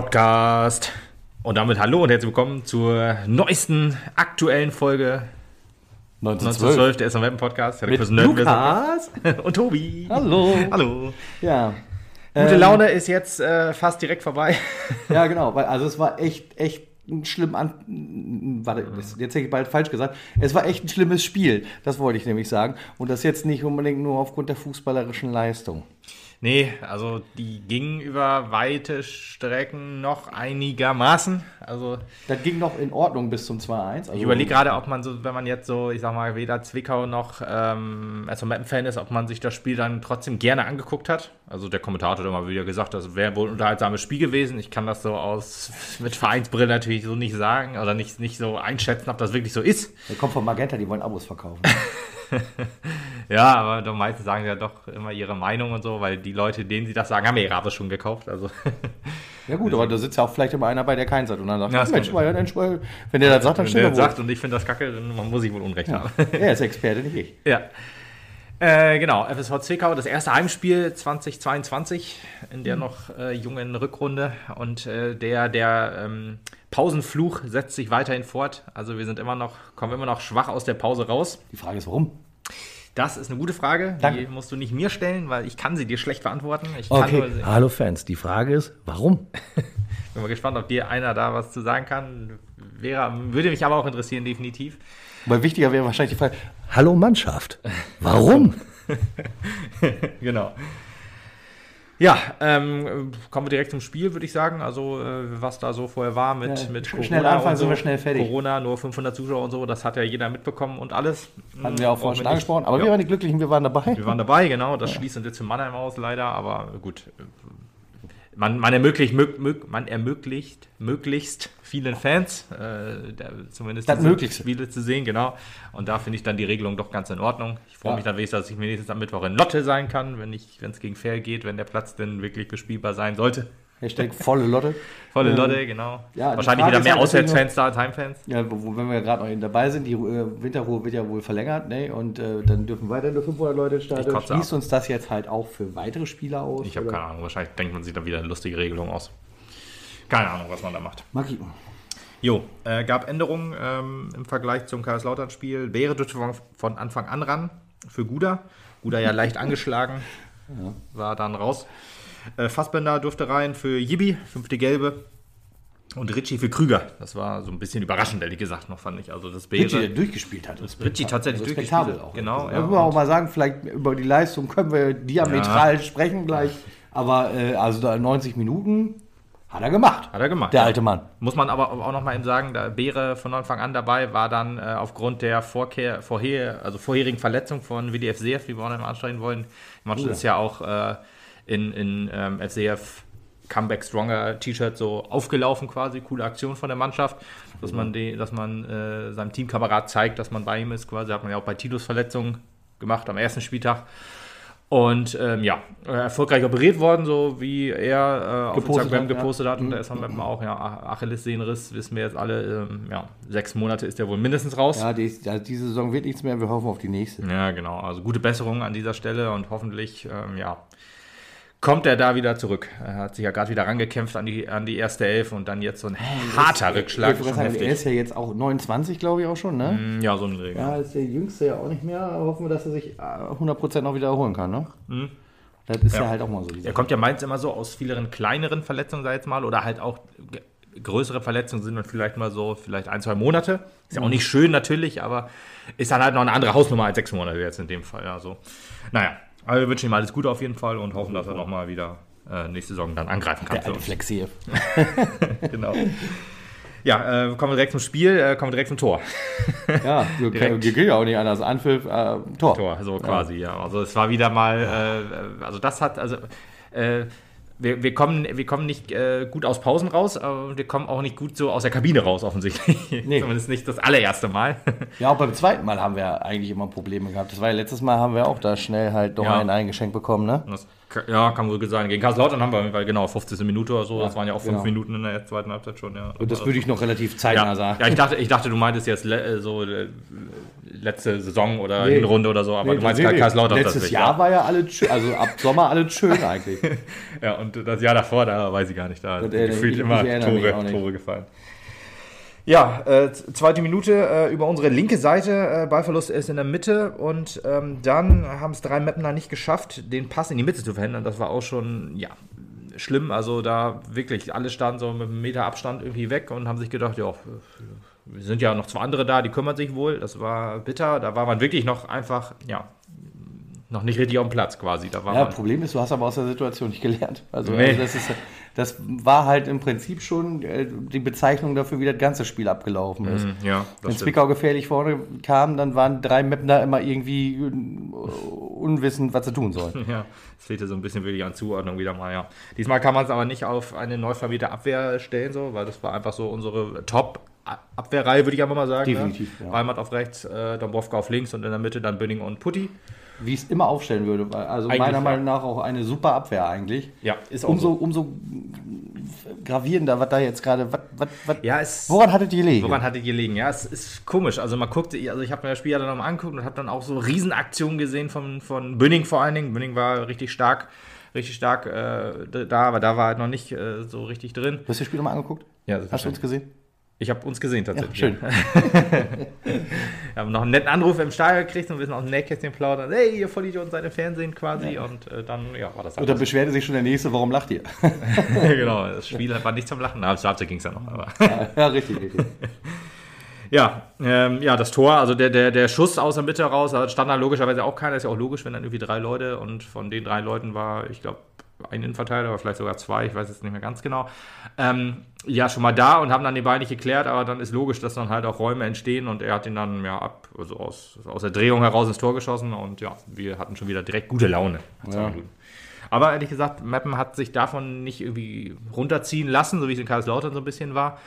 Podcast. Und damit hallo und herzlich willkommen zur neuesten aktuellen Folge 1912 der SM Podcast. Mit Lukas und Tobi. Hallo. Hallo. Ja. Gute Ähm, Laune ist jetzt äh, fast direkt vorbei. Ja, genau. Weil, also es war echt, echt ein schlimm an. Warte, jetzt hätte ich bald falsch gesagt. Es war echt ein schlimmes Spiel. Das wollte ich nämlich sagen. Und das jetzt nicht unbedingt nur aufgrund der fußballerischen Leistung. Nee, also die gingen über weite Strecken noch einigermaßen. Also Das ging noch in Ordnung bis zum 2-1. Also, ich überlege gerade, ob man so, wenn man jetzt so, ich sag mal, weder Zwickau noch ähm, also Mappen-Fan ist, ob man sich das Spiel dann trotzdem gerne angeguckt hat. Also der Kommentator hat immer wieder gesagt, das wäre wohl ein unterhaltsames Spiel gewesen. Ich kann das so aus mit Vereinsbrille natürlich so nicht sagen oder nicht, nicht so einschätzen, ob das wirklich so ist. Der kommt von Magenta, die wollen Abos verkaufen. Ja, aber doch meistens sagen sie ja doch immer ihre Meinung und so, weil die Leute, denen sie das sagen, haben ja ihre Abos schon gekauft. Also Ja gut, aber da sitzt ja auch vielleicht immer einer bei, der keins hat. Und dann sagt, Ja, das Mensch, weil, dann, weil, wenn der das sagt, dann wenn stimmt der er wohl. sagt und ich finde das kacke, dann muss ich wohl Unrecht Ja. haben. Er ist Experte, nicht ich. Ja. Äh, genau, FSV Zwickau, das erste Heimspiel 2022 in der noch äh, jungen Rückrunde und äh, der, der ähm, Pausenfluch setzt sich weiterhin fort. Also wir sind immer noch, kommen immer noch schwach aus der Pause raus. Die Frage ist, warum? Das ist eine gute Frage, Danke. die musst du nicht mir stellen, weil ich kann sie dir schlecht beantworten. Ich kann bin hallo Fans. Die Frage ist, warum? mal gespannt, ob dir einer da was zu sagen kann. Wäre, würde mich aber auch interessieren, definitiv. Weil wichtiger wäre wahrscheinlich die Frage, hallo Mannschaft. Warum? genau. Ja, ähm, kommen wir direkt zum Spiel, würde ich sagen. Also, äh, was da so vorher war mit, Ja, mit sch- schnell anfangen, so. sind wir schnell fertig. Corona, nur 500 Zuschauer und so, das hat ja jeder mitbekommen und alles. Hatten wir auch vorhin schon angesprochen. Aber ja, wir waren die Glücklichen, wir waren dabei. wir waren dabei, genau. Das schließt uns jetzt für Mannheim aus, leider. Aber gut, man, man, ermöglicht, mög, mög, man ermöglicht möglichst vielen Fans, äh, der, zumindest Das Möglichste. Spiele zu sehen, genau. Und da finde ich dann die Regelung doch ganz in Ordnung. Ich freue Ja. mich dann wenigstens, dass ich wenigstens am Mittwoch in Lotte sein kann, wenn es gegen Fair geht, wenn der Platz denn wirklich bespielbar sein sollte. Hashtag volle Lotte. Volle Ähm, Lotte, genau. ja, Wahrscheinlich wieder mehr halt Auswärtsfans da als Heimfans. Ja, wo, wo, wenn wir gerade noch eben dabei sind, die äh, Winterruhe wird ja wohl verlängert, ne? Und äh, dann dürfen weiter nur 500 Leute ins Stadion. Schließt uns das jetzt halt auch für weitere Spieler aus? Ich habe keine Ahnung, wahrscheinlich denkt man sich da wieder eine lustige Regelung aus. Keine Ahnung, was man da macht. Maki, Jo, äh, gab Änderungen ähm, im Vergleich zum Kaiserslautern-Spiel. Beere durfte von, von Anfang an ran für Guda. Guda ja leicht angeschlagen, war dann raus. Äh, Fassbender durfte rein für Yibi, fünfte Gelbe. Und Ritchie für Krüger. Das war so ein bisschen überraschend, ehrlich gesagt, noch fand ich. Also das Beere. Ritchie, der durchgespielt hat. Ritchie tatsächlich Respektabel durchgespielt. auch. Genau, Da ja. müssen wir auch mal sagen, vielleicht über die Leistung können wir diametral sprechen gleich. Aber äh, also da 90 Minuten hat er gemacht. Hat er gemacht. Der ja. alte Mann. Muss man aber auch noch mal eben sagen, da Beere von Anfang an dabei war dann äh, aufgrund der Vorkehr, vorher, also vorherigen Verletzung von WDF Seef, die wir auch noch mal ansprechen wollen. Die Mannschaft Ja. ist ja auch äh, in, in ähm, FCF Comeback Stronger T-Shirt so aufgelaufen quasi. Coole Aktion von der Mannschaft, dass man, die, dass man äh, seinem Teamkamerad zeigt, dass man bei ihm ist quasi. Hat man ja auch bei Titus Verletzung gemacht am ersten Spieltag. Und ähm, ja, äh, erfolgreich operiert worden, so wie er äh, auf Gepostet Instagram hat, ja. gepostet hat. Und da ist man auch, ja, Ach- Achillessehnenriss, wissen wir jetzt alle. Ähm, ja, sechs Monate ist er wohl mindestens raus. Ja, die, also diese Saison wird nichts mehr. Wir hoffen auf die nächste. Ja, genau. Also gute Besserung an dieser Stelle und hoffentlich, ähm, ja, kommt er da wieder zurück. Er hat sich ja gerade wieder rangekämpft an die, an die erste Elf und dann jetzt so ein harter Rückschlag. Ich wollte Schon sagen, er ist ja jetzt auch 29, glaube ich, auch schon, ne? Mm, Ja, so ein Regel. Ja, ist der Jüngste ja auch nicht mehr. Hoffen wir, dass er sich äh, 100% noch wieder erholen kann, ne? Mhm. Das ist ja. Ja. halt auch mal so. Er kommt ja meins immer so aus vielen kleineren Verletzungen, sag ich jetzt mal, oder halt auch größere Verletzungen sind dann vielleicht mal so, vielleicht ein, zwei Monate. Ist ja auch nicht schön natürlich, aber ist dann halt noch eine andere Hausnummer als sechs Monate jetzt in dem Fall. Also, naja, aber wir wünschen ihm alles Gute auf jeden Fall und hoffen, dass er nochmal wieder äh, nächste Saison dann angreifen kann. Der alte. Flexi. genau. Ja, äh, kommen wir direkt zum Spiel, äh, kommen wir direkt zum Tor. Ja, wir geht ja auch nicht anders. Anpfiff, äh, Tor. Tor, so quasi, ja. Also es war wieder mal, äh, also das hat, also äh, wir, wir, kommen, wir kommen nicht äh, gut aus Pausen raus, aber wir kommen auch nicht gut so aus der Kabine raus, offensichtlich. Nee. Zumindest nicht das allererste Mal. Ja, auch beim zweiten Mal haben wir eigentlich immer Probleme gehabt. Das war ja letztes Mal, haben wir auch da schnell halt doch Ja. einen eingeschenkt bekommen, ne? Das, Ja, kann wohl sein. Gegen Karlslautern haben wir, weil genau, 15. Minute oder so, Ja, das waren ja auch fünf genau. Minuten in der zweiten Halbzeit schon, ja. Und das würde ich noch relativ zeitnah ja, sagen. ja, ich dachte, ich dachte, du meintest jetzt le äh, so äh, letzte Saison oder Nee. Hinrunde oder so, aber Nee, du meinst nee. Kaiserslautern Letztes tatsächlich, Jahr war ja alles schön, also ab Sommer alles schön eigentlich. Ja. ja, und das Jahr davor, da weiß ich gar nicht, da sind erinnere- gefühlt immer Tore. Tore gefallen. Ja, äh, zweite Minute äh, über unsere linke Seite. Äh, Ballverlust ist in der Mitte und ähm, dann haben es drei Mapner nicht geschafft, den Pass in die Mitte zu verhindern. Das war auch schon, ja, schlimm. Also da wirklich, alle standen so mit einem Meter Abstand irgendwie weg und haben sich gedacht, ja, wir sind ja noch zwei andere da, die kümmern sich wohl. Das war bitter. Da war man wirklich noch einfach, ja, noch nicht richtig dem Platz quasi. Da war Ja, man, Problem ist, du hast aber aus der Situation nicht gelernt. Also, Nee. also das, ist, das war halt im Prinzip schon äh, die Bezeichnung dafür, wie das ganze Spiel abgelaufen ist. Mhm, ja, Wenn. Zwickau gefährlich vorne kam, dann waren drei Mapner immer irgendwie äh, unwissend, was sie tun sollen. Ja, es fehlte so ein bisschen wirklich an Zuordnung wieder mal, ja. Diesmal kann man es aber nicht auf eine neu vermietete Abwehr stellen, so, weil das war einfach so unsere Top-Abwehrreihe, würde ich einfach mal sagen. Definitiv, ne? ja. Reimann auf rechts, äh, Dombrovka auf links und in der Mitte dann Bünning und Putti. Wie ich es immer aufstellen würde. weil- Also Eigentlich, meiner. Meinung nach auch eine super Abwehr eigentlich. Ja, ist auch Umso, so. umso gravierender, was da jetzt gerade. Was, was, was, Ja, es, woran hattet ihr gelegen? woran hatte ich gelegen? Ja, es ist komisch. Also man guckte, also ich habe mir das Spiel ja dann nochmal angeguckt und habe dann auch so Riesenaktionen gesehen von, von Bünning vor allen Dingen. Bünning war richtig stark, richtig stark äh, da, aber da war halt noch nicht äh, so richtig drin. Du hast das Spiel nochmal angeguckt? Ja, Hast du uns gesehen? Ich habe uns gesehen Ja, tatsächlich. schön. Wir haben noch einen netten Anruf im Stadion gekriegt und wir sind aus dem Nähkästchen plaudern. Hey, ihr Vollidioten seid im Fernsehen quasi. Und äh, dann, ja, war das Und dann beschwerte sich schon der Nächste, warum lacht ihr? Genau, das Spiel war nicht zum Lachen. Na, zur Halbzeit ging es ja noch. Aber. ja, richtig, richtig. Ja, ähm, ja, das Tor, also der, der, der Schuss aus der Mitte raus, da stand da logischerweise auch keiner. Ist ja auch logisch, wenn dann irgendwie drei Leute und von den drei Leuten war, ich glaube, ein Innenverteidiger oder vielleicht sogar zwei, ich weiß jetzt nicht mehr ganz genau. Ähm, ja, schon mal da und haben dann die beiden nicht geklärt, aber dann ist logisch, dass dann halt auch Räume entstehen und er hat ihn dann ja ab, also aus, aus der Drehung heraus ins Tor geschossen und ja, wir hatten schon wieder direkt gute Laune. Ja. Aber ehrlich gesagt, Meppen hat sich davon nicht irgendwie runterziehen lassen, so wie es in Karlslautern so ein bisschen war.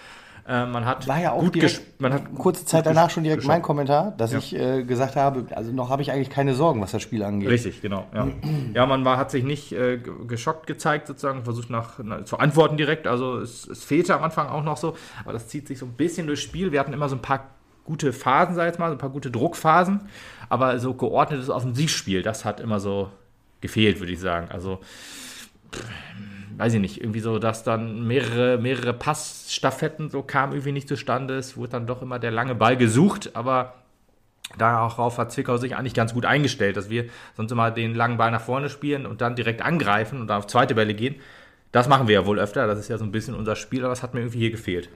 Äh, man hat War ja auch gut direkt, man hat kurze Zeit danach schon direkt mein Kommentar, dass Ja. ich äh, gesagt habe, also noch habe ich eigentlich keine Sorgen, was das Spiel angeht. Richtig, genau. Ja, ja man war, hat sich nicht äh, ge- geschockt gezeigt, sozusagen, versucht nach, na, zu antworten direkt. Also es, es fehlte am Anfang auch noch so, aber das zieht sich so ein bisschen durchs Spiel. Wir hatten immer so ein paar gute Phasen, sag ich jetzt mal, so ein paar gute Druckphasen, aber so geordnetes Offensivspiel, das hat immer so gefehlt, würde ich sagen. Also pff, weiß ich nicht, irgendwie so, dass dann mehrere, mehrere Passstaffetten so kamen irgendwie nicht zustande. Es wurde dann doch immer der lange Ball gesucht, aber darauf hat Zwickau sich eigentlich ganz gut eingestellt, dass wir sonst immer den langen Ball nach vorne spielen und dann direkt angreifen und dann auf zweite Bälle gehen. Das machen wir ja wohl öfter, das ist ja so ein bisschen unser Spiel, aber das hat mir irgendwie hier gefehlt.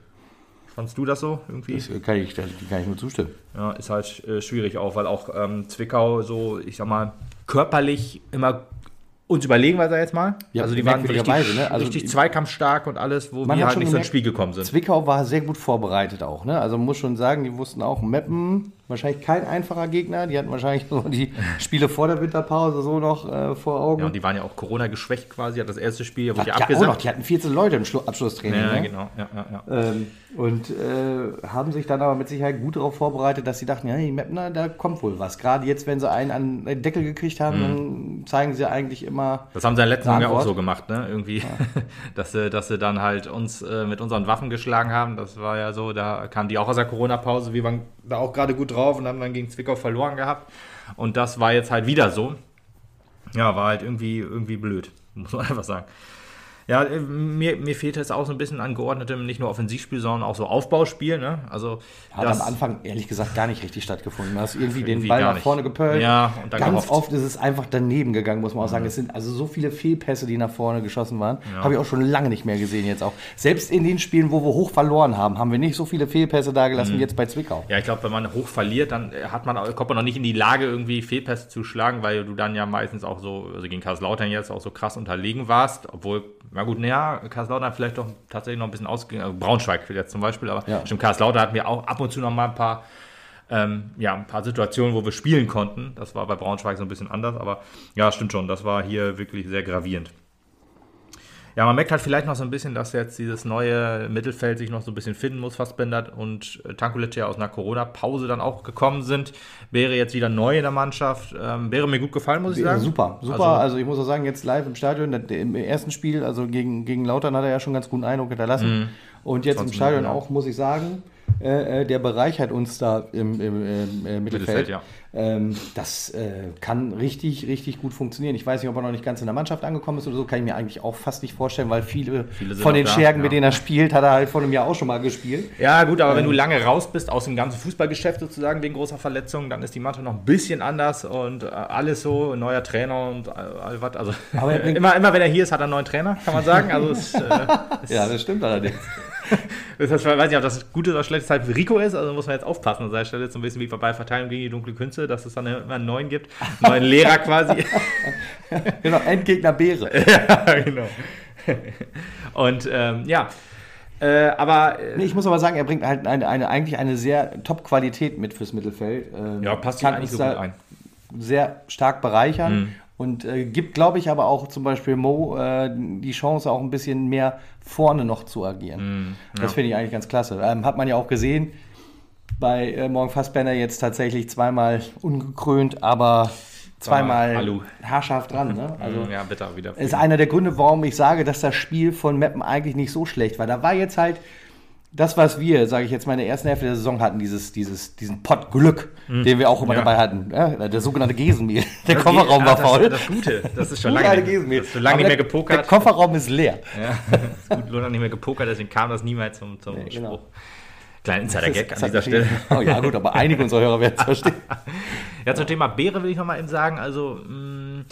Fandst du das so irgendwie? Das kann ich, das kann ich nur zustimmen. Ja, ist halt äh, schwierig auch, weil auch ähm, Zwickau so, ich sag mal, körperlich immer uns überlegen sag ich jetzt mal. Ja, also die waren richtig, merkwürdigerweise, ne? Also richtig zweikampfstark und alles, wo Man wir halt schon nicht so ins gemerkt, Spiel gekommen sind. Zwickau war sehr gut vorbereitet auch. Ne? Also man muss schon sagen, die wussten auch, Meppen, wahrscheinlich kein einfacher Gegner. Die hatten wahrscheinlich so die Spiele vor der Winterpause so noch äh, vor Augen. Ja, und die waren ja auch Corona geschwächt quasi, hat das erste Spiel, wurde ja ja, auch noch, abgesagt. die hatten 14 Leute im Schlu Abschlusstraining. Ja, ne? genau. Ja, ja, ja. Ähm, und äh, haben sich dann aber mit Sicherheit gut darauf vorbereitet, dass sie dachten, ja, die Meppner, da kommt wohl was. Gerade jetzt, wenn sie einen an den Deckel gekriegt haben, dann zeigen sie eigentlich immer. Das haben sie in der letzten Saison ja auch so gemacht, ne? Irgendwie, dass, sie, dass sie dann halt uns äh, mit unseren Waffen geschlagen haben. Das war ja so, da kamen die auch aus der Corona-Pause. Wir waren da auch gerade gut drauf und haben dann gegen Zwickau verloren gehabt. Und das war jetzt halt wieder so. Ja, war halt irgendwie, irgendwie blöd, muss man einfach sagen. Ja, äh, mir, mir fehlt es auch so ein bisschen an geordnetem, nicht nur Offensivspiel, sondern auch so Aufbauspiel. Ne? Also Hat am Anfang ehrlich gesagt gar nicht richtig stattgefunden. Du hast irgendwie, den Irgendwie Ball gar nach vorne gepölt. Ja, und dann Ganz gehofft. oft ist es einfach daneben gegangen, muss man auch sagen. Es sind also so viele Fehlpässe, die nach vorne geschossen waren. Habe ich auch schon lange nicht mehr gesehen jetzt auch. Selbst in den Spielen, wo wir hoch verloren haben, haben wir nicht so viele Fehlpässe dagelassen Mhm. wie jetzt bei Zwickau. Ja, ich glaube, wenn man hoch verliert, dann äh, hat man, auch- kommt man noch nicht in die Lage, irgendwie Fehlpässe zu schlagen, weil du dann ja meistens auch so, also gegen Karlslautern jetzt auch so krass unterlegen warst, obwohl, na gut, naja, Karlslautern vielleicht doch tatsächlich noch ein bisschen ausgegangen, also Braunschweig jetzt zum Beispiel, aber Ja. stimmt, Karlslautern hatten wir auch ab und zu noch mal ein paar, ähm, ja, ein paar Situationen, wo wir spielen konnten. Das war bei Braunschweig so ein bisschen anders, aber ja, stimmt schon, das war hier wirklich sehr gravierend. Ja, man merkt halt vielleicht noch so ein bisschen, dass jetzt dieses neue Mittelfeld sich noch so ein bisschen finden muss, Fassbender und äh, Tankulic ja aus einer Corona-Pause dann auch gekommen sind. Wäre jetzt wieder neu in der Mannschaft. Ähm, wäre mir gut gefallen, muss ich sagen. Super, super. Also, also, ich muss auch sagen, jetzt live im Stadion, im ersten Spiel, also gegen, gegen Lautern hat er ja schon ganz guten Eindruck hinterlassen. Mhm. Und jetzt im Stadion auch, muss ich sagen, äh, äh, der bereichert uns da im, im, im äh, Mittelfeld. Mittelfeld ja. ähm, das äh, kann richtig, richtig gut funktionieren. Ich weiß nicht, ob er noch nicht ganz in der Mannschaft angekommen ist oder so, kann ich mir eigentlich auch fast nicht vorstellen, weil viele, viele von den da, Schergen, ja. mit denen er spielt, hat er halt vor einem Jahr auch schon mal gespielt. Ja, gut, aber ähm, wenn du lange raus bist aus dem ganzen Fußballgeschäft sozusagen wegen großer Verletzungen, dann ist die Mannschaft noch ein bisschen anders und äh, alles so, neuer Trainer und all was. Also immer, immer wenn er hier ist, hat er einen neuen Trainer, kann man sagen. Also es, äh, ja, das stimmt allerdings. das heißt, ich weiß nicht, ob das gute oder schlechte Zeit für Rico ist, also muss man jetzt aufpassen an seiner Stelle, so ein bisschen wie bei Verteilung gegen die dunkle Künste, dass es dann immer einen neuen gibt, einen neuen Lehrer quasi. genau, Endgegner Beere. ja, genau. Und ähm, ja, äh, aber. Äh, nee, ich muss aber sagen, er bringt halt eine, eine eigentlich eine sehr Top-Qualität mit fürs Mittelfeld. Ähm, ja, passt kann eigentlich so gut ein. Sehr stark bereichern. Mhm. Und äh, gibt, glaube ich, aber auch zum Beispiel Mo äh, die Chance, auch ein bisschen mehr vorne noch zu agieren. Mm, ja. Das finde ich eigentlich ganz klasse. Ähm, hat man ja auch gesehen bei äh, Morgen Fassbender jetzt tatsächlich zweimal ungekrönt, aber zweimal Hallo. haarscharf dran. Ne? Mm, also ja, bitte wieder. Ist einer der Gründe, warum ich sage, dass das Spiel von Meppen eigentlich nicht so schlecht war. Da war jetzt halt das, was wir, sage ich jetzt mal, in der ersten Hälfte der Saison hatten, dieses, dieses, diesen Pott Glück, mhm. den wir auch immer ja. dabei hatten. Ja, der sogenannte Gesenmehl. Der das Kofferraum war faul. Das, das Gute, das ist schon lange, Gesenmehl. schon lange nicht mehr gepokert. Der Kofferraum ist leer. Ja, das ist gut, lange nicht mehr gepokert, deswegen kam das niemals zum, zum nee, genau. Spruch. Kleiner Insider-Gag an dieser Stelle. Oh ja, gut, aber einige unserer Hörer werden es verstehen. ja, zum Thema Beere will ich nochmal eben sagen, also mh, mm,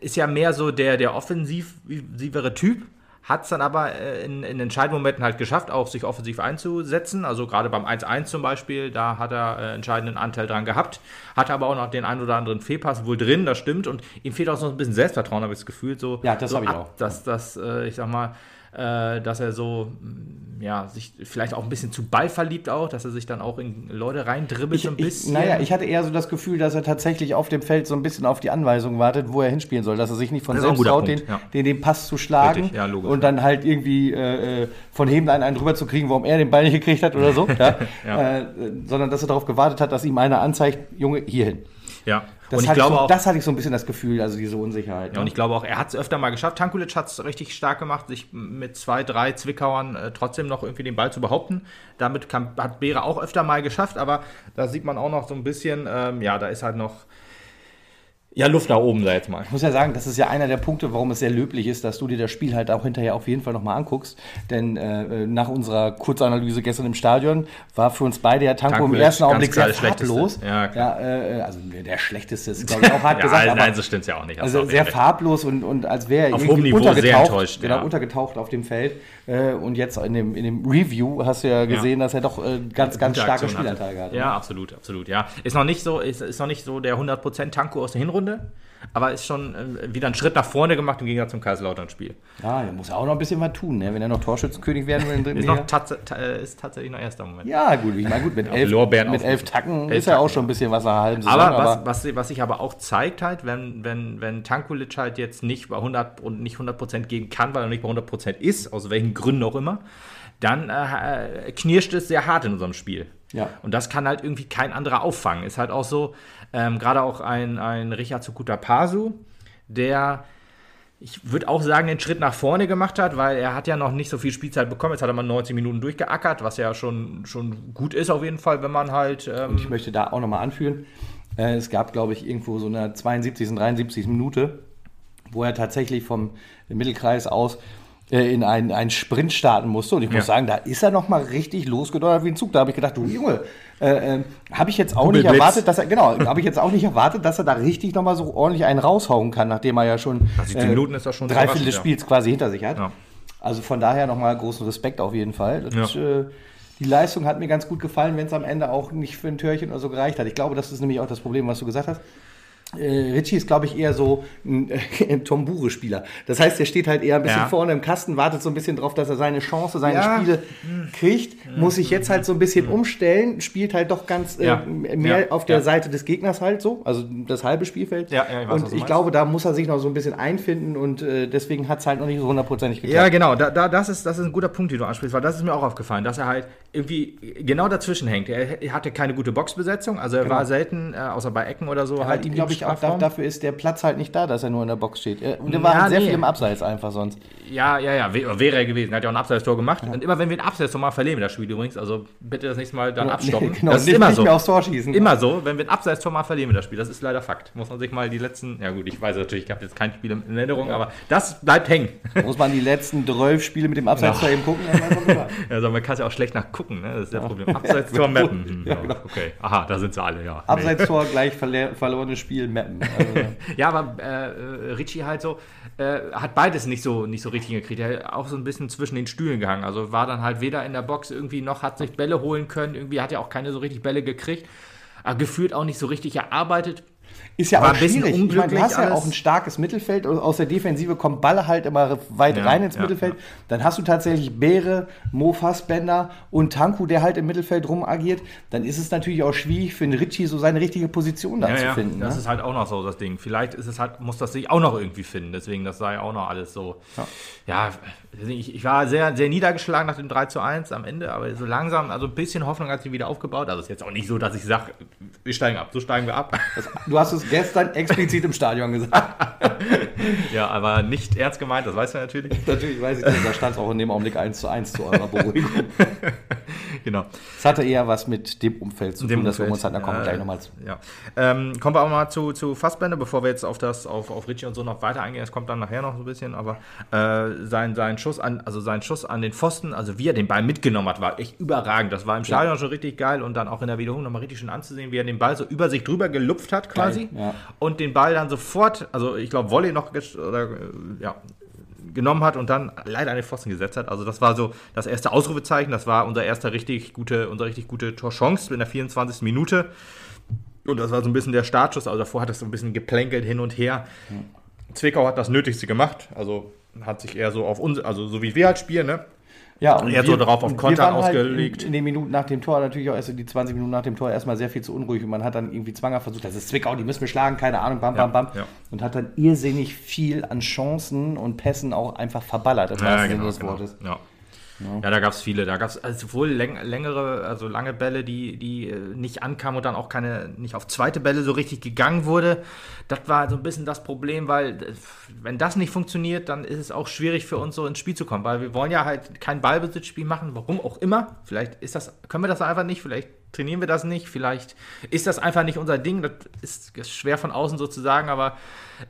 ist ja mehr so der, der offensivere Typ hat es dann aber äh, in, in entscheidenden Momenten halt geschafft, auch sich offensiv einzusetzen. Also gerade beim 1-1 zum Beispiel, da hat er äh, entscheidenden Anteil dran gehabt. Hat aber auch noch den einen oder anderen Fehlpass wohl drin, das stimmt. Und ihm fehlt auch so ein bisschen Selbstvertrauen, habe ich das Gefühl. So, ja, das so habe ich auch. Dass, dass äh, ich sag mal, äh, dass er so, mm, ja, sich vielleicht auch ein bisschen zu Ball verliebt auch, dass er sich dann auch in Leute reindribbelt ich, so ein bisschen. Ich, naja, ich hatte eher so das Gefühl, dass er tatsächlich auf dem Feld so ein bisschen auf die Anweisung wartet, wo er hinspielen soll, dass er sich nicht von selbst traut, den, ja. den, den, Pass zu schlagen ja, logisch, und dann halt irgendwie äh, äh von Heblein einen drüber zu kriegen, warum er den Ball nicht gekriegt hat oder so, äh, sondern dass er darauf gewartet hat, dass ihm einer anzeigt, Junge, hierhin. Ja, das und ich glaube so, auch, das hatte ich so ein bisschen das Gefühl, also diese Unsicherheit. Ja, ne? und ich glaube auch, er hat es öfter mal geschafft. Tankulic hat es richtig stark gemacht, sich mit zwei, drei Zwickauern äh, trotzdem noch irgendwie den Ball zu behaupten. Damit kann, hat Beere auch öfter mal geschafft, aber da sieht man auch noch so ein bisschen, ähm, ja, da ist halt noch ja, Luft nach oben, sag jetzt mal. Ich muss ja sagen, das ist ja einer der Punkte, warum es sehr löblich ist, dass du dir das Spiel halt auch hinterher auf jeden Fall nochmal anguckst. Denn äh, nach unserer Kurzanalyse gestern im Stadion war für uns beide ja Tanko, Tanko im ersten Augenblick sehr farblos. Ja, ja äh, also der schlechteste ist, glaube ich, auch hart ja, gesagt. Nein, so stimmt ja auch nicht. Also sehr farblos und, und als wäre er irgendwie untergetaucht, genau, ja. untergetaucht auf dem Feld. Äh, und jetzt in dem, in dem Review hast du ja gesehen, dass er doch äh, ganz, ganz starke Spielanteile hat. Ja, absolut, absolut. Ja, ist noch nicht so, ist, ist noch nicht so der 100% Tanko aus der Hinrunde aber ist schon äh, wieder ein Schritt nach vorne gemacht im Gegensatz zum Kaiserslautern-Spiel. Ja, er muss auch noch ein bisschen was tun, ne? wenn er noch Torschützenkönig werden will. Im ist, noch tats äh, ist tatsächlich noch erster Moment. Ja, gut, ich meine, gut, mit elf, mit elf Tacken elf ist ja auch schon ein bisschen was nach halben Saison. Aber, was, was, was sich aber auch zeigt halt, wenn, wenn, wenn Tankulic halt jetzt nicht bei 100 und nicht 100% gehen kann, weil er nicht bei 100% ist, aus welchen Gründen auch immer, dann äh, knirscht es sehr hart in unserem Spiel. Ja. Und das kann halt irgendwie kein anderer auffangen. Ist halt auch so, ähm, gerade auch ein, ein Richard Sukuta Pasu, der ich würde auch sagen, den Schritt nach vorne gemacht hat, weil er hat ja noch nicht so viel Spielzeit bekommen. Jetzt hat er mal 90 Minuten durchgeackert, was ja schon, schon gut ist auf jeden Fall, wenn man halt. Ähm Und ich möchte da auch nochmal anführen, äh, es gab, glaube ich, irgendwo so eine 72. und 73. Minute, wo er tatsächlich vom Mittelkreis aus in einen, einen Sprint starten musste. Und ich ja. muss sagen, da ist er noch mal richtig losgedonnert wie ein Zug. Da habe ich gedacht, du Junge, äh, äh, habe ich jetzt auch nicht erwartet, dass er, genau, habe ich jetzt auch nicht erwartet, dass er da richtig noch mal so ordentlich einen raushauen kann, nachdem er ja schon, also äh, Minuten ist das schon drei Viertel des Spiels ja. quasi hinter sich hat. Ja. Also von daher noch mal großen Respekt auf jeden Fall. Das, äh, die Leistung hat mir ganz gut gefallen, wenn es am Ende auch nicht für ein Türchen oder so gereicht hat. Ich glaube, das ist nämlich auch das Problem, was du gesagt hast äh, Richie ist, glaube ich, eher so ein, äh, Tom Bure-Spieler. Das heißt, er steht halt eher ein bisschen Ja. vorne im Kasten, wartet so ein bisschen drauf, dass er seine Chance, seine Ja. Spiele kriegt, muss sich jetzt halt so ein bisschen umstellen, spielt halt doch ganz äh, Ja. mehr auf der. Seite des Gegners halt so, also das halbe Spielfeld. Ja, ja, ich weiß, und ich glaube, da muss er sich noch so ein bisschen einfinden und äh, deswegen hat es halt noch nicht so hundertprozentig geklappt. Ja, genau. Da, da, das, ist, das ist ein guter Punkt, den du ansprichst, weil das ist mir auch aufgefallen, dass er halt irgendwie genau dazwischen hängt. Er, hatte keine gute Boxbesetzung, also er war selten, äh, außer bei Ecken oder so, Weil halt ihm, glaube ich, auch da, dafür ist der Platz halt nicht da, dass er nur in der Box steht. Und der war Ja, halt sehr nee. viel im Abseits einfach sonst. Ja, ja, ja, wär- wäre er gewesen. Er hat ja auch ein Abseitstor gemacht. Und immer wenn wir ein Abseitstor mal verlieren das Spiel übrigens, also bitte das nächste Mal dann abstoppen. genau, das ist nicht, immer nicht so. mehr aufs Tor schießen. Immer so, wenn wir ein Abseitstor mal verlieren in das Spiel. Das ist leider Fakt. Muss man sich mal die letzten, ja gut, ich weiß natürlich, ich habe jetzt kein Spiel in Erinnerung, aber das bleibt hängen. Muss man die letzten 12 Spiele mit dem Abseits-Tor eben gucken. Also man kann es ja auch schlecht nachgucken, ne? Das ist das Problem. Abseitstor mappen. Hm, Ja, ja, genau. Okay. Aha, da sind sie alle, ja. Nee. Abseits-Tor gleich verlorenes Spiel mappen. Also, Ja, aber äh, äh, Richie halt so, äh, hat beides nicht so, nicht so richtig gekriegt. Er hat auch so ein bisschen zwischen den Stühlen gehangen. Also war dann halt weder in der Box irgendwie noch, hat sich Bälle holen können. Irgendwie hat er auch keine so richtig Bälle gekriegt. Aber gefühlt auch nicht so richtig erarbeitet. Ist ja War auch schwierig. Ich meine, du hast ja alles. auch ein starkes Mittelfeld. und Aus der Defensive kommen Balle halt immer weit Ja, rein ins ja, Mittelfeld. Dann hast du tatsächlich Beere, Mo Fassbender und Tanku, der halt im Mittelfeld rum agiert. Dann ist es natürlich auch schwierig für einen Richie so seine richtige Position da zu finden. das ne? ist halt auch noch so das Ding. Vielleicht ist es halt, muss das sich auch noch irgendwie finden. Deswegen, das sei auch noch alles so. Ja, ich, ich war sehr, sehr niedergeschlagen nach dem 3 zu 1 am Ende, aber so langsam, also ein bisschen Hoffnung hat sich wieder aufgebaut. Also ist jetzt auch nicht so, dass ich sage, wir steigen ab. So steigen wir ab. Du hast es gestern explizit im Stadion gesagt. ja, aber nicht ernst gemeint, das weiß man natürlich. Natürlich weiß ich das. Da stand es auch in dem Augenblick 1 zu 1 zu eurer Beruhigung. Genau. Es hatte eher was mit dem Umfeld zu Dem tun, dass wir uns halt, da kommen wir Ja, gleich nochmal zu. Ja. Ähm, kommen wir auch mal zu, zu Fassbender, bevor wir jetzt auf das, auf, auf Richie und so noch weiter eingehen. Es kommt dann nachher noch so ein bisschen, aber äh, sein, sein Schuss an, also sein Schuss an den Pfosten, also wie er den Ball mitgenommen hat, war echt überragend. Das war im Stadion schon richtig geil und dann auch in der Wiederholung nochmal richtig schön anzusehen, wie er den Ball so über sich drüber gelupft hat quasi. ja. Und den Ball dann sofort, also ich glaube, Volley noch oder, äh, ja, genommen hat und dann leider an den Pfosten gesetzt hat. Also das war so das erste Ausrufezeichen. Das war unser erster richtig gute, unsere richtig gute Torchance in der 24. Minute. Und das war so ein bisschen der Startschuss. Also davor hat es so ein bisschen geplänkelt hin und her. Zwickau hat das Nötigste gemacht. Also hat sich eher so auf uns, also so wie wir halt spielen, ne? Ja, und Er hat so darauf auf waren halt ausgelegt. in, in den Minuten nach dem Tor natürlich auch erst in die 20 Minuten nach dem Tor erstmal sehr viel zu unruhig und man hat dann irgendwie Zwanger versucht, das ist Zwickau, die müssen wir schlagen, keine Ahnung, bam, Ja, bam, bam. ja. Und hat dann irrsinnig viel an Chancen und Pässen auch einfach verballert, im wahrsten Sinne des Wortes. Ja. Ja, da gab es viele. Da gab es also sowohl läng längere, also lange Bälle, die, die äh, nicht ankamen und dann auch keine, nicht auf zweite Bälle so richtig gegangen wurde. Das war so ein bisschen das Problem, weil äh, wenn das nicht funktioniert, dann ist es auch schwierig für uns so ins Spiel zu kommen, weil wir wollen ja halt kein Ballbesitzspiel machen, warum auch immer. Vielleicht ist das, können wir das einfach nicht, vielleicht trainieren wir das nicht, vielleicht ist das einfach nicht unser Ding. Das ist, schwer von außen so zu sagen, aber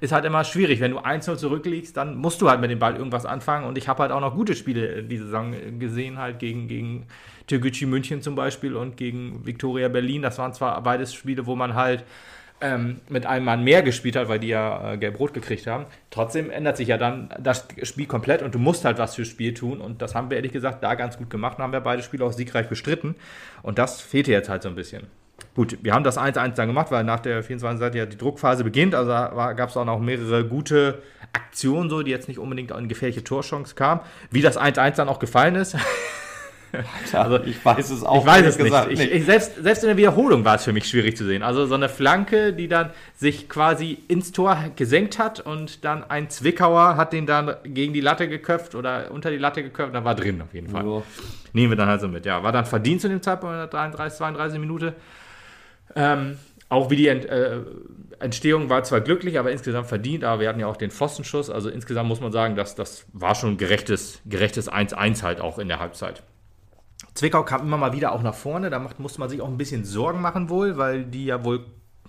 ist halt immer schwierig. Wenn du 1-0 zurückliegst, dann musst du halt mit dem Ball irgendwas anfangen. Und ich habe halt auch noch gute Spiele diese Saison gesehen, halt gegen, gegen Türkgücü München zum Beispiel und gegen Viktoria Berlin. Das waren zwar beides Spiele, wo man halt ähm, mit einem Mann mehr gespielt hat, weil die ja äh, gelb-rot gekriegt haben. Trotzdem ändert sich ja dann das Spiel komplett und du musst halt was fürs Spiel tun. Und das haben wir ehrlich gesagt da ganz gut gemacht und haben wir beide Spiele auch siegreich bestritten. Und das fehlte jetzt halt so ein bisschen. Gut, wir haben das 1-1 dann gemacht, weil nach der 24. Seite ja die Druckphase beginnt. Also gab es auch noch mehrere gute Aktionen, so, die jetzt nicht unbedingt in gefährliche Torchance kamen. Wie das 1-1 dann auch gefallen ist. Also ich weiß es auch. Ich weiß es nicht. gesagt Ich, ich, selbst, selbst in der Wiederholung war es für mich schwierig zu sehen. Also so eine Flanke, die dann sich quasi ins Tor gesenkt hat und dann ein Zwickauer hat den dann gegen die Latte geköpft oder unter die Latte geköpft, dann war drin auf jeden Fall. Ja. Nehmen wir dann halt so mit. Ja, war dann verdient zu dem Zeitpunkt in der 33, 32 Minute. Ähm, auch wie die Ent, äh, Entstehung war zwar glücklich, aber insgesamt verdient, aber wir hatten ja auch den Pfostenschuss. Also insgesamt muss man sagen, dass das war schon gerechtes gerechtes 1-1 halt auch in der Halbzeit. Zwickau kam immer mal wieder auch nach vorne, da macht, musste man sich auch ein bisschen Sorgen machen wohl, weil die ja wohl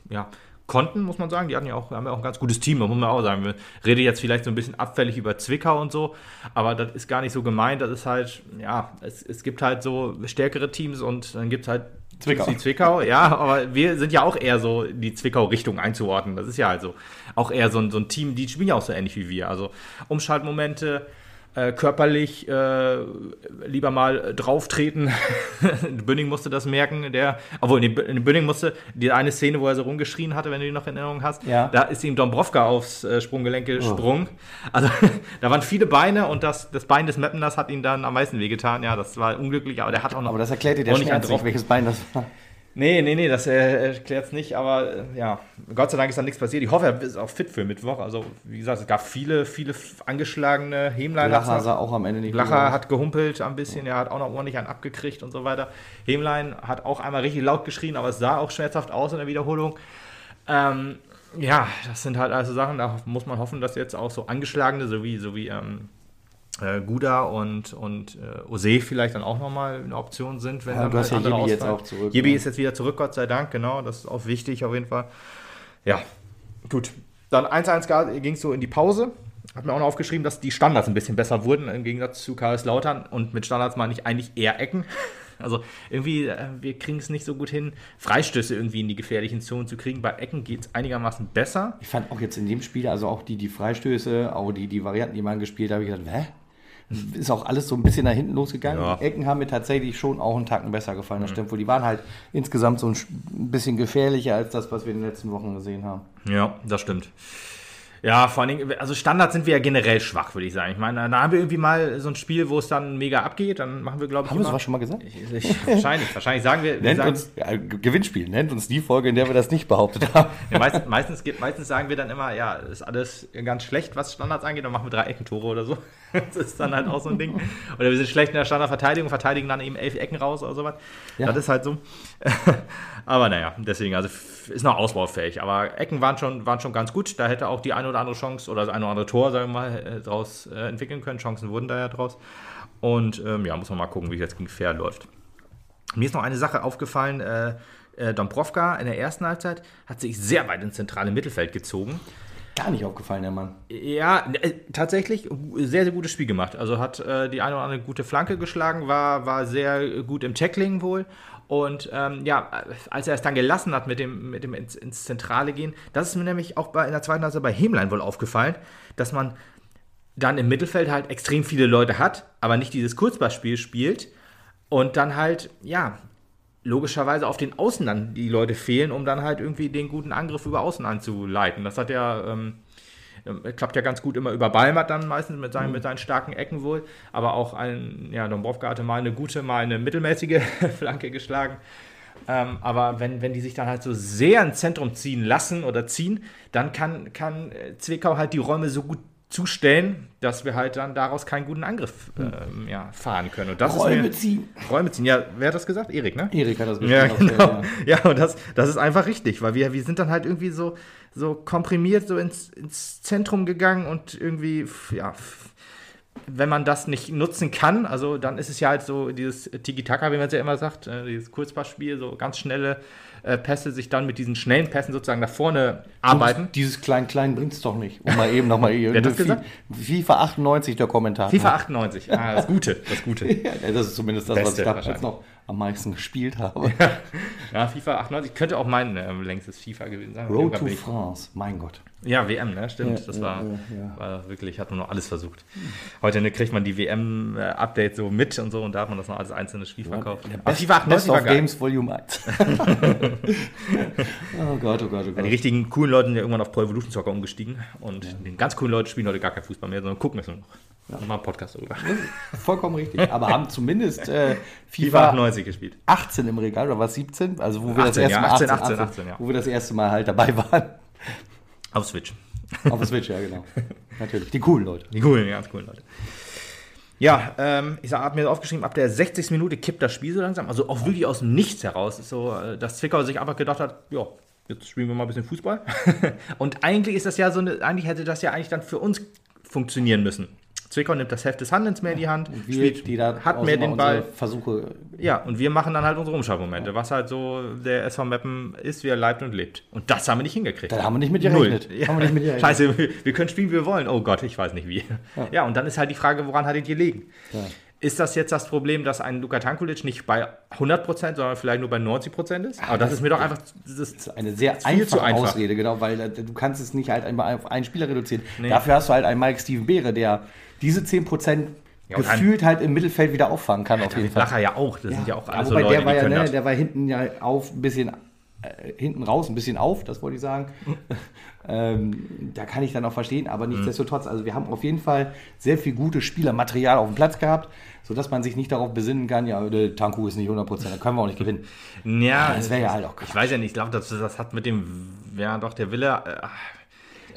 ja, konnten, muss man sagen. Die hatten ja auch, haben ja auch ein ganz gutes Team, muss man auch sagen. Wir reden jetzt vielleicht so ein bisschen abfällig über Zwickau und so, aber das ist gar nicht so gemeint. Das ist halt, ja, es, es gibt halt so stärkere Teams und dann gibt es halt Zwickau. die Zwickau, ja, aber wir sind ja auch eher so die Zwickau-Richtung einzuordnen. Das ist ja halt so. Auch eher so ein, so ein Team, die spielen ja auch so ähnlich wie wir. Also Umschaltmomente, äh, körperlich äh, lieber mal äh, drauftreten. Bünning musste das merken, der, obwohl, nee, Bünning musste, die eine Szene, wo er so rumgeschrien hatte, wenn du die noch in Erinnerung hast, Ja. da ist ihm Dombrovka aufs äh, Sprunggelenk gesprungen. Also da waren viele Beine und das, das Bein des Mappeners hat ihn dann am meisten wehgetan. Ja, das war unglücklich, aber der hat auch noch. Aber das erklärt dir der Schmerz drauf- nicht, welches Bein das war. Nee, nee, nee, das äh, erklärt es nicht, aber äh, ja, Gott sei Dank ist da nichts passiert. Ich hoffe, er ist auch fit für Mittwoch. Also, wie gesagt, es gab viele, viele angeschlagene Hemlein. Lacher sah auch am Ende nicht gut Lacher hat gehumpelt ein bisschen, er hat auch noch ordentlich einen abgekriegt und so weiter. Hemlein hat auch einmal richtig laut geschrien, aber es sah auch schmerzhaft aus in der Wiederholung. Ähm, ja, das sind halt also Sachen, da muss man hoffen, dass jetzt auch so angeschlagene, so wie, so wie ähm, äh, Guda und, und äh, Ose vielleicht dann auch nochmal eine Option sind, wenn Ja, dann du hast ja andere Jebi jetzt ausfallen. auch zurück, Jebi ne? ist jetzt wieder zurück, Gott sei Dank, genau, das ist auch wichtig auf jeden Fall. Ja, gut. Dann 1-1 ging es so in die Pause. Hat mir auch noch aufgeschrieben, dass die Standards ein bisschen besser wurden im Gegensatz zu Kaiserslautern. Und mit Standards meine ich eigentlich eher Ecken. Also irgendwie, äh, wir kriegen es nicht so gut hin, Freistöße irgendwie in die gefährlichen Zonen zu kriegen. Bei Ecken geht es einigermaßen besser. Ich fand auch jetzt in dem Spiel, also auch die, die Freistöße, auch die, die Varianten, die man gespielt hat, habe ich gedacht, hä? Ist auch alles so ein bisschen nach hinten losgegangen. Ja. Die Ecken haben mir tatsächlich schon auch einen Tacken besser gefallen. Das stimmt wohl. Die waren halt insgesamt so ein bisschen gefährlicher als das, was wir in den letzten Wochen gesehen haben. Ja, das stimmt. Ja, vor allen Dingen, also Standards sind wir ja generell schwach, würde ich sagen. Ich meine, da haben wir irgendwie mal so ein Spiel, wo es dann mega abgeht, dann machen wir, glaube ich, Haben wir sowas schon mal gesagt? Ich, ich, wahrscheinlich, wahrscheinlich sagen wir, wir Nennt sagen, uns, ja, Gewinnspiel, nennt uns die Folge, in der wir das nicht behauptet haben. ja, meistens, meistens, meistens sagen wir dann immer, ja, ist alles ganz schlecht, was Standards angeht, dann machen wir drei Eckentore oder so. Das ist dann halt auch so ein Ding. Oder wir sind schlecht in der Standardverteidigung, verteidigen dann eben elf Ecken raus oder sowas. Ja. Das ist halt so. Aber naja, deswegen, also ist noch ausbaufähig. Aber Ecken waren schon, waren schon ganz gut. Da hätte auch die eine oder andere Chance oder das eine oder andere Tor, sagen wir mal, äh, draus äh, entwickeln können. Chancen wurden da ja draus. Und ähm, ja, muss man mal gucken, wie es jetzt gegen Fair läuft. Mir ist noch eine Sache aufgefallen. Äh, äh, Dombrovka in der ersten Halbzeit hat sich sehr weit ins zentrale Mittelfeld gezogen. Gar nicht aufgefallen, der Mann. Ja, äh, tatsächlich sehr, sehr gutes Spiel gemacht. Also hat äh, die eine oder andere gute Flanke geschlagen, war, war sehr gut im Tackling wohl. Und ähm, ja, als er es dann gelassen hat mit dem, mit dem ins, ins Zentrale gehen, das ist mir nämlich auch bei, in der zweiten Halbzeit bei Hemlein wohl aufgefallen, dass man dann im Mittelfeld halt extrem viele Leute hat, aber nicht dieses Kurzballspiel spielt und dann halt, ja, logischerweise auf den Außen dann die Leute fehlen, um dann halt irgendwie den guten Angriff über Außen anzuleiten. Das hat ja, ähm, klappt ja ganz gut immer über Balmert dann meistens mit seinen, mit seinen starken Ecken wohl, aber auch ein, ja, Dombrovka hatte mal eine gute, mal eine mittelmäßige Flanke geschlagen. Ähm, aber wenn, wenn die sich dann halt so sehr ins Zentrum ziehen lassen oder ziehen, dann kann, kann äh, Zwickau halt die Räume so gut zustellen, dass wir halt dann daraus keinen guten Angriff ähm, ja, fahren können. Und das Räume ist ziehen. Räume ziehen. Ja, wer hat das gesagt? Erik, ne? Erik hat das Ja, bestimmt genau. ja. Ja, und das, das ist einfach richtig, weil wir, wir sind dann halt irgendwie so, so komprimiert so ins, ins Zentrum gegangen und irgendwie, ja, wenn man das nicht nutzen kann, also dann ist es ja halt so dieses Tiki-Taka, wie man es ja immer sagt, äh, dieses Kurzpassspiel, so ganz schnelle äh, Pässe, sich dann mit diesen schnellen Pässen sozusagen nach vorne arbeiten. Dieses Klein-Klein bringt's doch nicht. Um mal eben nochmal Wer hat das gesagt? FIFA 98, der Kommentar. FIFA 98, ah, das Gute, das Gute. Ja, das ist zumindest das, was Beste ich damals wahrscheinlich. noch am meisten gespielt habe. Ja, FIFA 98 könnte auch mein äh, längstes FIFA gewesen sein. Road to ich- France, mein Gott. Ja, WM, ne? Stimmt. Ja, das ja, war, ja, ja. war wirklich, hat man noch alles versucht. Heute ne, kriegt man die WM-Update so mit und so und da hat man das noch als einzelnes Spiel verkauft. Aber Best, 98 Best war of geil. Games Volume 1. oh Gott, oh Gott, oh Ja, Gott. die richtigen coolen Leute sind ja irgendwann auf Pro Evolution Soccer umgestiegen und die ganz coolen Leute spielen heute gar kein Fußball mehr, sondern gucken es nur noch. Ja. Mal einen Podcast darüber. Vollkommen richtig. Aber haben zumindest äh, FIFA FIFA 98 gespielt. 18 im Regal, oder was 17? Also wo wir 18, das erste ja, Mal 18, 18, 18, ja. wo wir das erste Mal halt dabei waren. Auf Switch. Auf der Switch, ja genau. Natürlich. Die coolen Leute. Die coolen, ganz coolen Leute. Ja, ähm, ich habe mir aufgeschrieben, ab der 60. Minute kippt das Spiel so langsam. Also auch wirklich aus dem Nichts heraus. Ist so, äh, dass Zwickau sich einfach gedacht hat, ja, jetzt spielen wir mal ein bisschen Fußball. Und eigentlich ist das ja so eine, eigentlich hätte das ja eigentlich dann für uns funktionieren müssen. Zwickau nimmt das Heft des Handelns mehr in die Hand, Wir, spielt, die da hat mehr den Ball. Versuche. Ja, und wir machen dann halt unsere Umschaltmomente, was halt so der SV Meppen ist, wie er leibt und lebt. Und das haben wir nicht hingekriegt. Da haben wir nicht mit gerechnet. Ja. Haben wir nicht mit gerechnet. Scheiße, wir, können spielen, wie wir wollen. Oh Gott, ich weiß nicht wie. Ja, und dann ist halt die Frage, woran hat es gelegen? Ja. ist das jetzt das Problem, dass ein Luka Tankulic nicht bei 100%, sondern vielleicht nur bei 90% ist? Aber das, ist mir doch einfach das ist eine sehr viel einfache zu einfach. Ausrede, genau, weil äh, du kannst es nicht halt einmal auf einen Spieler reduzieren. Dafür hast du halt einen Mike Steven Beere, der diese 10% Ja, gefühlt halt im Mittelfeld wieder auffangen kann, auf jeden Fall. Lacher ja auch. Das sind ja auch Ja, alle so Leute, der war ja, ne, der war hinten ja auf ein bisschen äh, hinten raus, ein bisschen auf, das wollte ich sagen. ähm, da kann ich dann auch verstehen, aber Mhm. nichtsdestotrotz, also wir haben auf jeden Fall sehr viel gutes Spielermaterial auf dem Platz gehabt, sodass man sich nicht darauf besinnen kann, ja, der Tanku ist nicht 100%, da können wir auch nicht gewinnen. Ja, das wäre ja halt auch Ich weiß ja nicht, ich glaube, das, das hat mit dem, ja doch, der Wille, äh,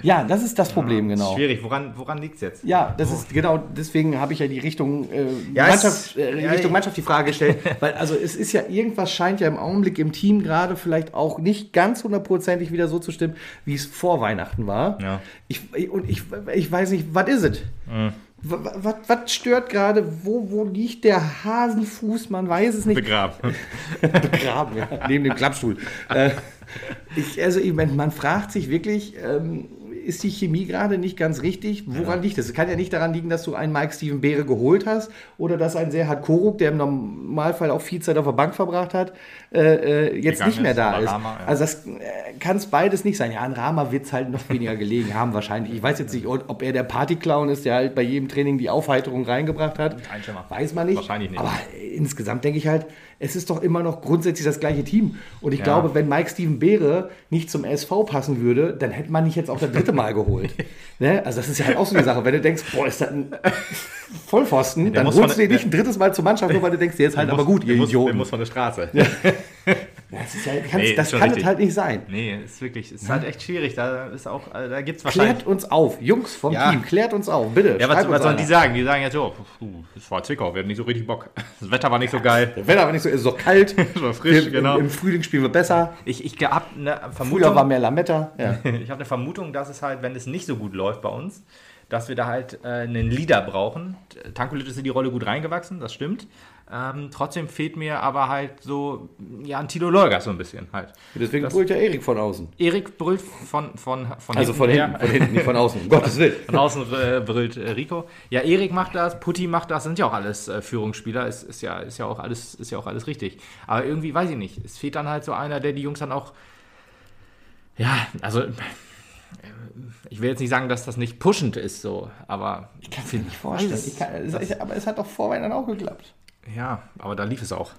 Ja, das ist das Problem, genau. schwierig. Woran, woran liegt es jetzt? Ja, das ist genau, deswegen habe ich ja die Richtung, äh, Ja, Mannschaft, äh, ja, Richtung Mannschaft die Frage gestellt, weil also es ist ja irgendwas scheint ja im Augenblick im Team gerade vielleicht auch nicht ganz hundertprozentig wieder so zu stimmen, wie es vor Weihnachten war. Ja. Ich, und ich, ich weiß nicht, was ist es? Was, was stört gerade? Wo, wo liegt der Hasenfuß? Man weiß es nicht. Begraben. Begraben, ja, neben dem Klappstuhl. äh, ich, also ich, man fragt sich wirklich, ähm, ist die Chemie gerade nicht ganz richtig? Woran liegt es? Es kann ja nicht daran liegen, dass du einen Mike Steven Beere geholt hast oder dass ein Serhat Koruk, der im Normalfall auch viel Zeit auf der Bank verbracht hat, äh, äh, jetzt Gegangen nicht mehr da ist. Rama, ja. Also das äh, kann es beides nicht sein. Ja, an Rama wird es halt noch weniger gelegen haben wahrscheinlich. Ich weiß jetzt nicht, ob er der Partyclown ist, der halt bei jedem Training die Aufheiterung reingebracht hat. Kein Schimmer. Weiß man nicht. Wahrscheinlich nicht. Aber insgesamt denke ich halt, es ist doch immer noch grundsätzlich das gleiche Team. Und ich Ja. glaube, wenn Mike Steven Beere nicht zum SV passen würde, dann hätte man nicht jetzt auch das dritte Mal geholt. ne? Also das ist ja halt auch so eine Sache. Wenn du denkst, boah, ist das ein Vollpfosten, dann muss holst du dir nicht ein drittes Mal zur Mannschaft, nur weil du denkst, der ist halt aber gut, ihr der muss, der muss von der Straße. das ist ja, Nee, das kann es halt nicht sein. Nee, ist wirklich, ist halt echt schwierig. Da ist auch, äh, da gibt es wahrscheinlich. Klärt uns auf, Jungs vom Ja. Team, klärt uns auf, bitte. Ja, was, was sollen die sagen? Die sagen jetzt, oh, es war Zwickau, wir hatten nicht so richtig Bock. Das Wetter war nicht so geil. Das Wetter aber nicht so, ist doch kalt. Es war frisch, Wir- genau. Im, Im Frühling spielen wir besser. Ich, ich habe eine Früher Vermutung, war mehr Lametta. Ja. ich habe eine Vermutung, dass es halt, wenn es nicht so gut läuft bei uns, dass wir da halt äh, einen Leader brauchen. Tankulic ist in die Rolle gut reingewachsen, das stimmt. Ähm, trotzdem fehlt mir aber halt so, ja, ein Tilo Leugas so ein bisschen halt. Deswegen Das- brüllt ja Erik von außen. Erik brüllt von, von, von Also von her. hinten, von hinten, nicht von außen. Um Gottes Willen. Von außen äh, brüllt äh, Rico. Ja, Erik macht das, Putti macht das, sind ja auch alles äh, Führungsspieler, ist, ist, ja, ist, ja auch alles, ist ja auch alles richtig. Aber irgendwie weiß ich nicht. Es fehlt dann halt so einer, der die Jungs dann auch. Ja, also. Ich will jetzt nicht sagen, dass das nicht pushend ist, so, aber. Ich kann mir nicht vorstellen. Kann, es, es, aber es hat doch vor Weihnachten auch geklappt. Ja, aber da lief es auch.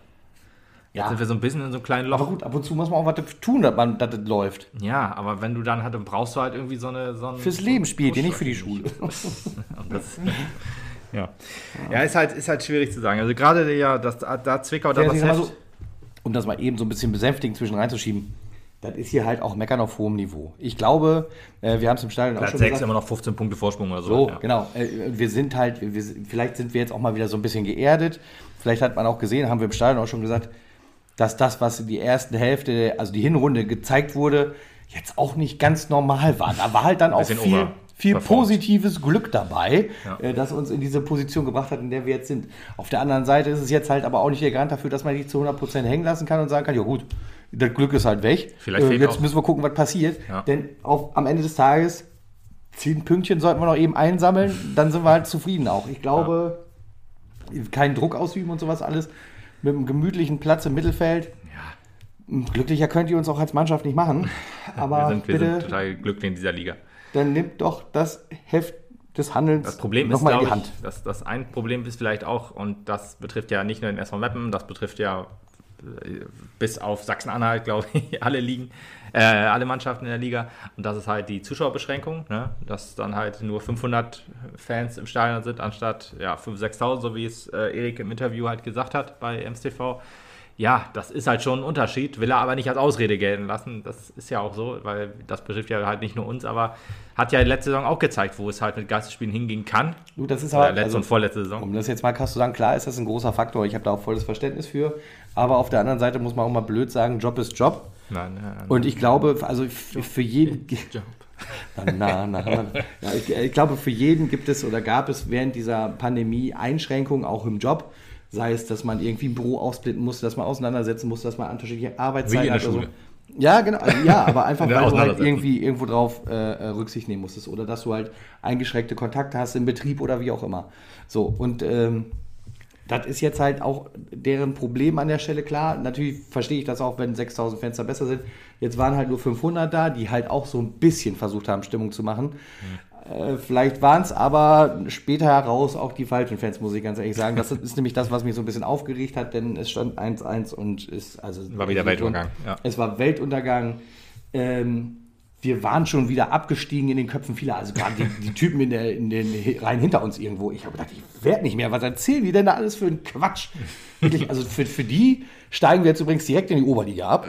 Jetzt Ja. sind wir so ein bisschen in so einem kleinen Loch. Aber gut, ab und zu muss man auch was tun, dass, man, dass das läuft. Ja, aber wenn du dann halt, dann brauchst du halt irgendwie so eine. So ein, Fürs Leben spielt ihr, nicht für die Schule. Das, ja. ja, ist halt, ist halt schwierig zu sagen. Also gerade ja, das, da Zwickau, da das Heft, so, um das mal eben so ein bisschen besänftigend zwischen reinzuschieben, das ist hier halt auch Meckern auf hohem Niveau. Ich glaube, äh, wir haben es im Stadion auch Platz schon 6 gesagt. immer noch 15 Punkte Vorsprung oder so. So, ja. genau. Äh, Wir sind halt, wir, vielleicht sind wir jetzt auch mal wieder so ein bisschen geerdet. Vielleicht hat man auch gesehen, haben wir im Stadion auch schon gesagt, dass das, was in die erste Hälfte, also die Hinrunde gezeigt wurde, jetzt auch nicht ganz normal war. Da war halt dann auch viel, viel positives Glück dabei, Ja. äh, das uns in diese Position gebracht hat, in der wir jetzt sind. Auf der anderen Seite ist es jetzt halt aber auch nicht der Garant dafür, dass man die zu 100% hängen lassen kann und sagen kann, ja gut, das Glück ist halt weg. Vielleicht äh, jetzt müssen wir gucken, was passiert. Ja. Denn auf, am Ende des Tages zehn Pünktchen sollten wir noch eben einsammeln, dann sind wir halt zufrieden auch. Ich glaube, keinen Druck ausüben und sowas alles. Mit einem gemütlichen Platz im Mittelfeld. Glücklicher könnt ihr uns auch als Mannschaft nicht machen. Aber wir, sind, wir bitte, sind total glücklich in dieser Liga. dann nimmt doch das Heft des Handelns Das Problem ist, nochmal in die glaube ich, Hand. dass das ein Problem ist vielleicht auch, und das betrifft ja nicht nur den SV Meppen, das betrifft ja äh, bis auf Sachsen-Anhalt, glaube ich, alle Ligen, äh, alle Mannschaften in der Liga. Und das ist halt die Zuschauerbeschränkung, ne? dass dann halt nur 500 Fans im Stadion sind, anstatt ja, 5.000, 6.000, so wie es äh, Erik im Interview halt gesagt hat bei MSTV. Ja, das ist halt schon ein Unterschied, will er aber nicht als Ausrede gelten lassen. Das ist ja auch so, weil das betrifft ja halt nicht nur uns, aber hat ja letzte Saison auch gezeigt, wo es halt mit Geisterspielen hingehen kann. Du, das ist aber, letzte also, und vorletzte Saison. um das jetzt mal krass zu sagen, klar ist das ein großer Faktor. Ich habe da auch volles Verständnis für. Aber auf der anderen Seite muss man auch mal blöd sagen, Job ist Job. Nein, nein, Und ich glaube, also für jeden. Na, na, na. Ja, ich, ich glaube, für jeden gibt es oder gab es während dieser Pandemie Einschränkungen auch im Job. Sei es, dass man irgendwie ein Büro aufsplitten musste, dass man auseinandersetzen musste, dass man unterschiedliche Arbeitszeiten hat oder Schule. So. Ja, genau. Also, ja, aber einfach, weil du halt irgendwie irgendwo drauf äh, äh, Rücksicht nehmen musstest. Oder dass du halt eingeschränkte Kontakte hast im Betrieb oder wie auch immer. So, und ähm, Das ist jetzt halt auch deren Problem an der Stelle, klar. Natürlich verstehe ich das auch, wenn 6000 Fenster besser sind. Jetzt waren halt nur 500 da, die halt auch so ein bisschen versucht haben, Stimmung zu machen. Mhm. vielleicht waren es aber später heraus auch die falschen Fans, muss ich ganz ehrlich sagen. Das ist nämlich das, was mich so ein bisschen aufgeregt hat, denn es stand 1-1 und ist also. War wieder Weltuntergang. Ja. Es war Weltuntergang. Ähm, wir waren schon wieder abgestiegen in den Köpfen vieler, also gerade die, die, Typen in, der, in den Reihen hinter uns irgendwo. Ich habe gedacht, ich werde nicht mehr. Was erzählen die denn da alles für einen Quatsch? Wirklich, also für, für die steigen wir jetzt übrigens direkt in die Oberliga ab.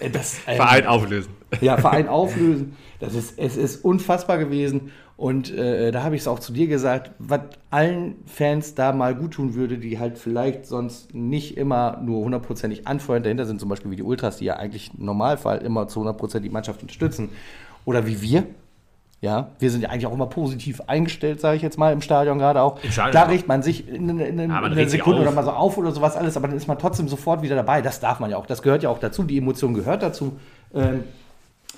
Äh, das, ähm, Verein auflösen. Ja, Verein auflösen. Das ist, es ist unfassbar gewesen. Und äh, da habe ich es auch zu dir gesagt, was allen Fans da mal gut tun würde, die halt vielleicht sonst nicht immer nur hundertprozentig anfeuern. Dahinter sind zum Beispiel wie die Ultras, die ja eigentlich im Normalfall immer zu 100% die Mannschaft unterstützen. Oder wie wir. Ja, wir sind ja eigentlich auch immer positiv eingestellt, sage ich jetzt mal, im Stadion gerade auch. Stadion da riecht man sich in, in, in, in einer Sekunde oder mal so auf oder sowas alles, aber dann ist man trotzdem sofort wieder dabei. Das darf man ja auch. Das gehört ja auch dazu. Die Emotion gehört dazu. Ähm,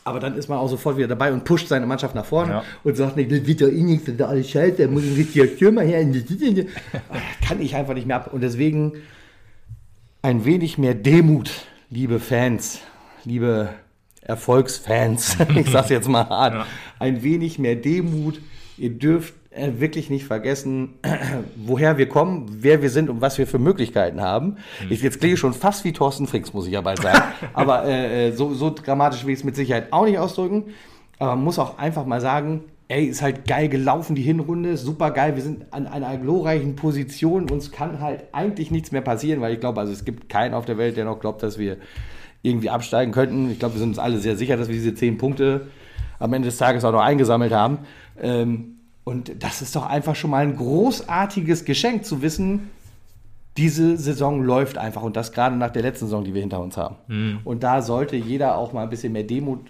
aber dann ist man auch sofort wieder dabei und pusht seine Mannschaft nach vorne ja. und sagt nicht, das wird doch eh nichts, das ist alles scheiße, da muss ein richtiger Stürmer her. Kann ich einfach nicht mehr ab. Und deswegen ein wenig mehr Demut, liebe Fans, liebe Erfolgsfans, ich sag's jetzt mal hart, ja. ein wenig mehr Demut. Ihr dürft äh, wirklich nicht vergessen, woher wir kommen, wer wir sind und was wir für Möglichkeiten haben. Mhm. Ich, jetzt klinge ich schon fast wie Thorsten Fricks, muss ich ja bald sagen. Aber äh, äh, so, so dramatisch will ich es mit Sicherheit auch nicht ausdrücken. Aber man muss auch einfach mal sagen, ey, ist halt geil gelaufen, die Hinrunde, super geil. Wir sind an einer glorreichen Position. Uns kann halt eigentlich nichts mehr passieren, weil ich glaube, also es gibt keinen auf der Welt, der noch glaubt, dass wir irgendwie absteigen könnten. Ich glaube, wir sind uns alle sehr sicher, dass wir diese zehn Punkte am Ende des Tages auch noch eingesammelt haben. Ähm, und das ist doch einfach schon mal ein großartiges Geschenk zu wissen, diese Saison läuft einfach und das gerade nach der letzten Saison, die wir hinter uns haben. Mhm. Und da sollte jeder auch mal ein bisschen mehr Demut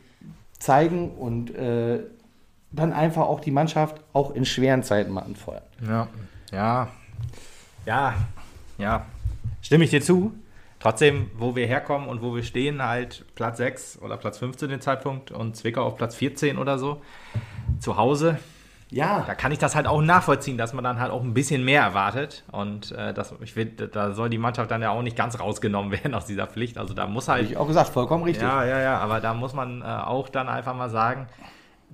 zeigen und äh, dann einfach auch die Mannschaft auch in schweren Zeiten mal anfeuern. Ja, ja, ja, ja. Stimme ich dir zu. Trotzdem, wo wir herkommen und wo wir stehen, halt Platz 6 oder Platz 15 den Zeitpunkt und Zwickau auf Platz 14 oder so. Zu Hause ja. Da kann ich das halt auch nachvollziehen, dass man dann halt auch ein bisschen mehr erwartet. Und äh, das, ich will, da soll die Mannschaft dann ja auch nicht ganz rausgenommen werden aus dieser Pflicht. Also da muss halt. Habe ich auch gesagt, vollkommen richtig. Ja, ja, ja. Aber da muss man äh, auch dann einfach mal sagen,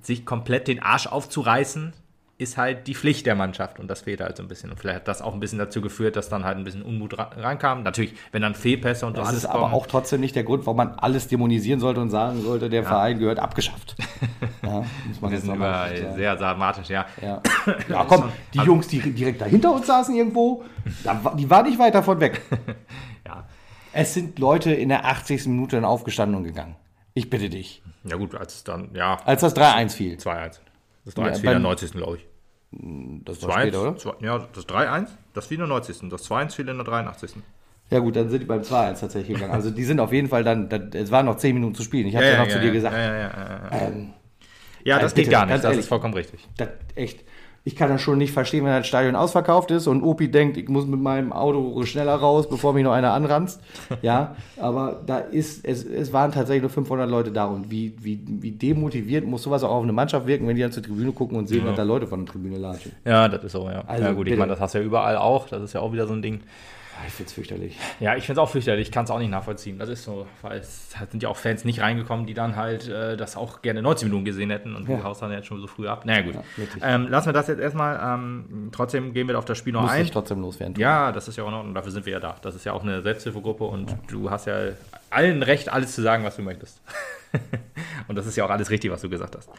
sich komplett den Arsch aufzureißen, ist halt die Pflicht der Mannschaft und das fehlt halt so ein bisschen. Und vielleicht hat das auch ein bisschen dazu geführt, dass dann halt ein bisschen Unmut reinkam. Natürlich, wenn dann Fehlpässe und das alles ist kommen, aber auch trotzdem nicht der Grund, warum man alles dämonisieren sollte und sagen sollte, der ja. Verein gehört abgeschafft. ja, muss man über sehr dramatisch, ja. Ja, ja komm, die Jungs, die direkt dahinter uns saßen irgendwo, die waren nicht weit davon weg. ja. Es sind Leute in der 80. Minute dann aufgestanden und gegangen. Ich bitte dich. Ja gut, als dann, ja. Als das 3-1 fiel. 2-1. Das 3-1 fiel in der 90. glaube ich. Das war später, oder? Zwei, ja, das 3-1, das fiel in der 90. Das 2-1 fiel in der 83. Ja gut, dann sind die beim 2-1 tatsächlich gegangen. Also die sind auf jeden Fall dann, dann es waren noch 10 Minuten zu spielen. Ich habe ja, ja, noch ja, zu dir gesagt. Ja, ja, ja. Ähm, ja das geht gar nicht, das ehrlich, ist vollkommen richtig. Das, echt, ich kann das schon nicht verstehen, wenn das Stadion ausverkauft ist und Opi denkt, ich muss mit meinem Auto schneller raus, bevor mich noch einer anranzt. Ja, aber da ist, es, es waren tatsächlich nur 500 Leute da und wie, wie, wie demotiviert muss sowas auch auf eine Mannschaft wirken, wenn die dann zur Tribüne gucken und sehen, ja. dass da Leute von der Tribüne latschen. Ja, das ist so, ja. Also, ja gut, ich meine, das hast du ja überall auch, das ist ja auch wieder so ein Ding. Ich finde es fürchterlich. Ja, ich finde es auch fürchterlich. Ich kann es auch nicht nachvollziehen. Das ist so, weil es sind ja auch Fans nicht reingekommen, die dann halt äh, das auch gerne 90 Minuten gesehen hätten und ja. haust dann jetzt schon so früh ab. Naja, gut. Ja, ähm, lassen wir das jetzt erstmal. Ähm, trotzdem gehen wir auf das Spiel noch Muss ein. Ich trotzdem loswerden. Ja, das ist ja auch noch, und dafür sind wir ja da. Das ist ja auch eine Selbsthilfegruppe und ja. du hast ja allen Recht, alles zu sagen, was du möchtest. und das ist ja auch alles richtig, was du gesagt hast.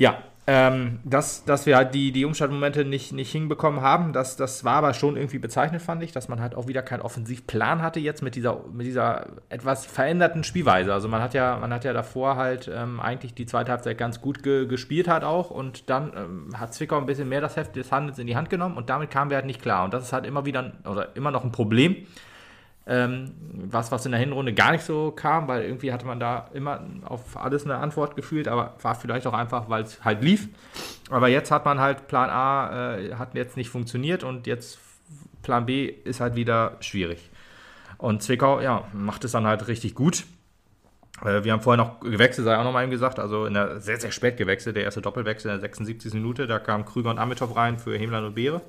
Ja, ähm, dass, dass wir halt die, die Umschaltmomente nicht, nicht hinbekommen haben, das, das war aber schon irgendwie bezeichnend, fand ich, dass man halt auch wieder keinen Offensivplan hatte jetzt mit dieser, mit dieser etwas veränderten Spielweise. Also man hat ja, man hat ja davor halt ähm, eigentlich die zweite Halbzeit ganz gut ge gespielt hat auch und dann ähm, hat Zwickau ein bisschen mehr das Heft des Handels in die Hand genommen und damit kamen wir halt nicht klar. Und das ist halt immer wieder oder immer noch ein Problem ähm, was, was in der Hinrunde gar nicht so kam, weil irgendwie hatte man da immer auf alles eine Antwort gefühlt, aber war vielleicht auch einfach, weil es halt lief. Aber jetzt hat man halt Plan A, äh, hat jetzt nicht funktioniert und jetzt Plan B ist halt wieder schwierig. Und Zwickau, ja, macht es dann halt richtig gut. Äh, wir haben vorher noch gewechselt, sei auch noch mal eben gesagt, also in der sehr, sehr spät gewechselt, der erste Doppelwechsel in der 76. Minute, da kamen Krüger und Amitov rein für Hemland und Beere.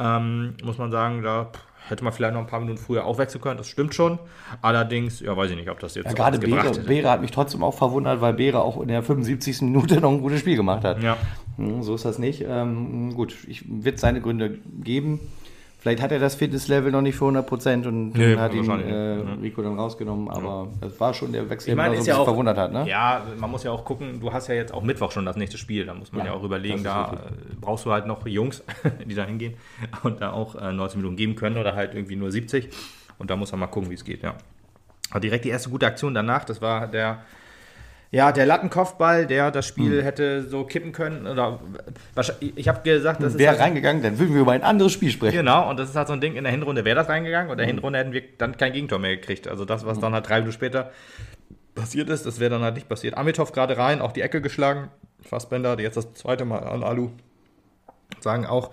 Ähm, muss man sagen, da hätte man vielleicht noch ein paar Minuten früher aufwechseln können, das stimmt schon. Allerdings, ja, weiß ich nicht, ob das jetzt Ja, so gerade Beere. Beere hat mich trotzdem auch verwundert, weil Beere auch in der 75. Minute noch ein gutes Spiel gemacht hat. Ja. Hm, So ist das nicht. Ähm, gut, ich wird seine Gründe geben. Vielleicht hat er das Fitnesslevel noch nicht für 100 Prozent und Nee, hat ihn äh. Ja. Rico dann rausgenommen. Aber das war schon der Wechsel, Ich der so ein ja auch, verwundert hat. Ne? Ja, man muss ja auch gucken, du hast ja jetzt auch Mittwoch schon das nächste Spiel. Da muss man Ja, ja, auch überlegen, da richtig. äh, brauchst du halt noch Jungs, die da hingehen und da auch äh, 90 Minuten geben können oder halt irgendwie nur 70. Und da muss man mal gucken, wie es geht, ja. Aber direkt die erste gute Aktion danach, das war der, ja, der Lattenkopfball, der das Spiel Hm. hätte so kippen können. Oder ich habe gesagt, das ist Wäre halt, reingegangen, dann würden wir über ein anderes Spiel sprechen. Genau, und das ist halt so ein Ding, in der Hinrunde wäre das reingegangen und in der Mhm. Hinrunde hätten wir dann kein Gegentor mehr gekriegt. Also das, was dann halt drei Minuten später passiert ist, das wäre dann halt nicht passiert. Amitov gerade rein, auch die Ecke geschlagen. Fassbender, jetzt das zweite Mal an Alu sagen auch,